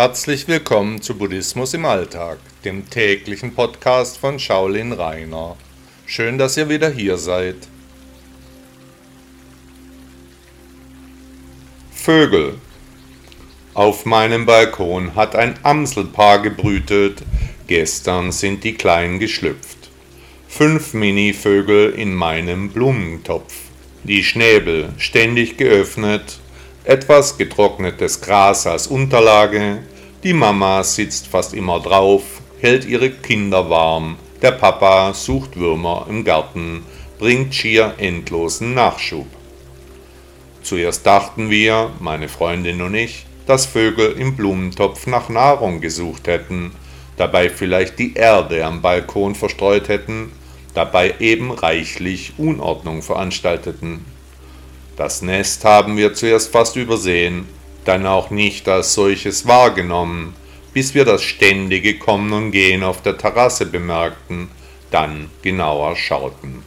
Herzlich willkommen zu Buddhismus im Alltag, dem täglichen Podcast von Shaolin Rainer. Schön, dass ihr wieder hier seid. Vögel. Auf meinem Balkon hat ein Amselpaar gebrütet. Gestern sind die Kleinen geschlüpft. Fünf Mini-Vögel in meinem Blumentopf. Die Schnäbel ständig geöffnet etwas getrocknetes Gras als Unterlage, die Mama sitzt fast immer drauf, hält ihre Kinder warm, der Papa sucht Würmer im Garten, bringt schier endlosen Nachschub. Zuerst dachten wir, meine Freundin und ich, dass Vögel im Blumentopf nach Nahrung gesucht hätten, dabei vielleicht die Erde am Balkon verstreut hätten, dabei eben reichlich Unordnung veranstalteten. Das Nest haben wir zuerst fast übersehen, dann auch nicht als solches wahrgenommen, bis wir das ständige Kommen und Gehen auf der Terrasse bemerkten, dann genauer schauten.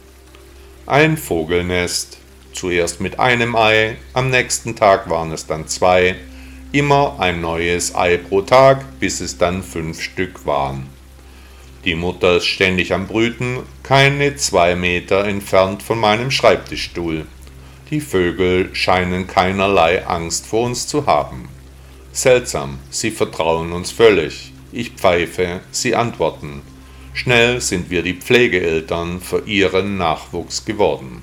Ein Vogelnest, zuerst mit einem Ei, am nächsten Tag waren es dann zwei, immer ein neues Ei pro Tag, bis es dann fünf Stück waren. Die Mutter ist ständig am Brüten, keine zwei Meter entfernt von meinem Schreibtischstuhl. Die Vögel scheinen keinerlei Angst vor uns zu haben. Seltsam, sie vertrauen uns völlig. Ich pfeife, sie antworten. Schnell sind wir die Pflegeeltern für ihren Nachwuchs geworden.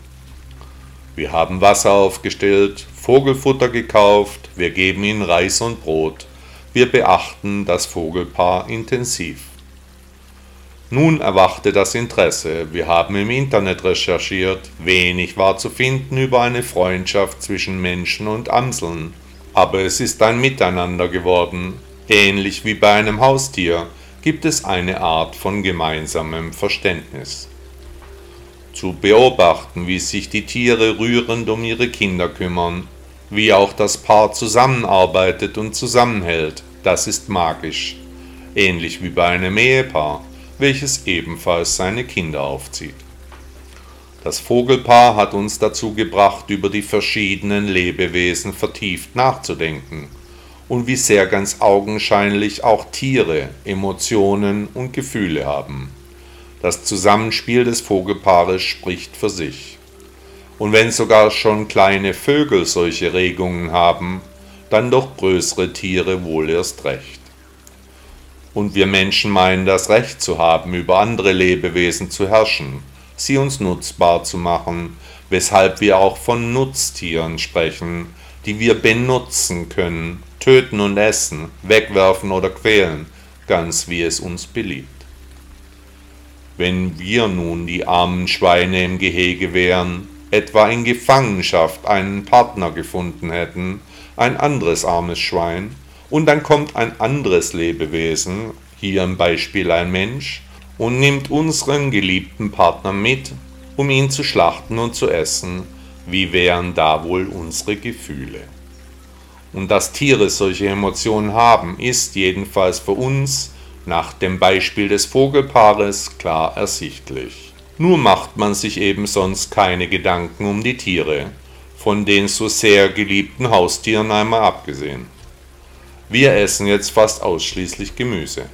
Wir haben Wasser aufgestellt, Vogelfutter gekauft, wir geben ihnen Reis und Brot. Wir beachten das Vogelpaar intensiv. Nun erwachte das Interesse. Wir haben im Internet recherchiert. Wenig war zu finden über eine Freundschaft zwischen Menschen und Amseln. Aber es ist ein Miteinander geworden. Ähnlich wie bei einem Haustier gibt es eine Art von gemeinsamem Verständnis. Zu beobachten, wie sich die Tiere rührend um ihre Kinder kümmern, wie auch das Paar zusammenarbeitet und zusammenhält, das ist magisch. Ähnlich wie bei einem Ehepaar welches ebenfalls seine Kinder aufzieht. Das Vogelpaar hat uns dazu gebracht, über die verschiedenen Lebewesen vertieft nachzudenken und wie sehr ganz augenscheinlich auch Tiere Emotionen und Gefühle haben. Das Zusammenspiel des Vogelpaares spricht für sich. Und wenn sogar schon kleine Vögel solche Regungen haben, dann doch größere Tiere wohl erst recht. Und wir Menschen meinen das Recht zu haben, über andere Lebewesen zu herrschen, sie uns nutzbar zu machen, weshalb wir auch von Nutztieren sprechen, die wir benutzen können, töten und essen, wegwerfen oder quälen, ganz wie es uns beliebt. Wenn wir nun die armen Schweine im Gehege wären, etwa in Gefangenschaft einen Partner gefunden hätten, ein anderes armes Schwein, und dann kommt ein anderes Lebewesen, hier im Beispiel ein Mensch, und nimmt unseren geliebten Partner mit, um ihn zu schlachten und zu essen. Wie wären da wohl unsere Gefühle? Und dass Tiere solche Emotionen haben, ist jedenfalls für uns nach dem Beispiel des Vogelpaares klar ersichtlich. Nur macht man sich eben sonst keine Gedanken um die Tiere, von den so sehr geliebten Haustieren einmal abgesehen. Wir essen jetzt fast ausschließlich Gemüse.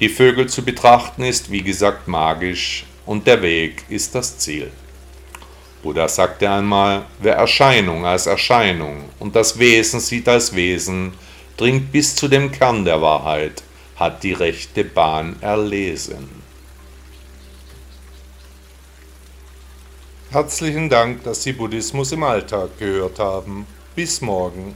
Die Vögel zu betrachten ist wie gesagt magisch und der Weg ist das Ziel. Buddha sagte einmal, wer Erscheinung als Erscheinung und das Wesen sieht als Wesen, dringt bis zu dem Kern der Wahrheit, hat die rechte Bahn erlesen. Herzlichen Dank, dass Sie Buddhismus im Alltag gehört haben. Bis morgen.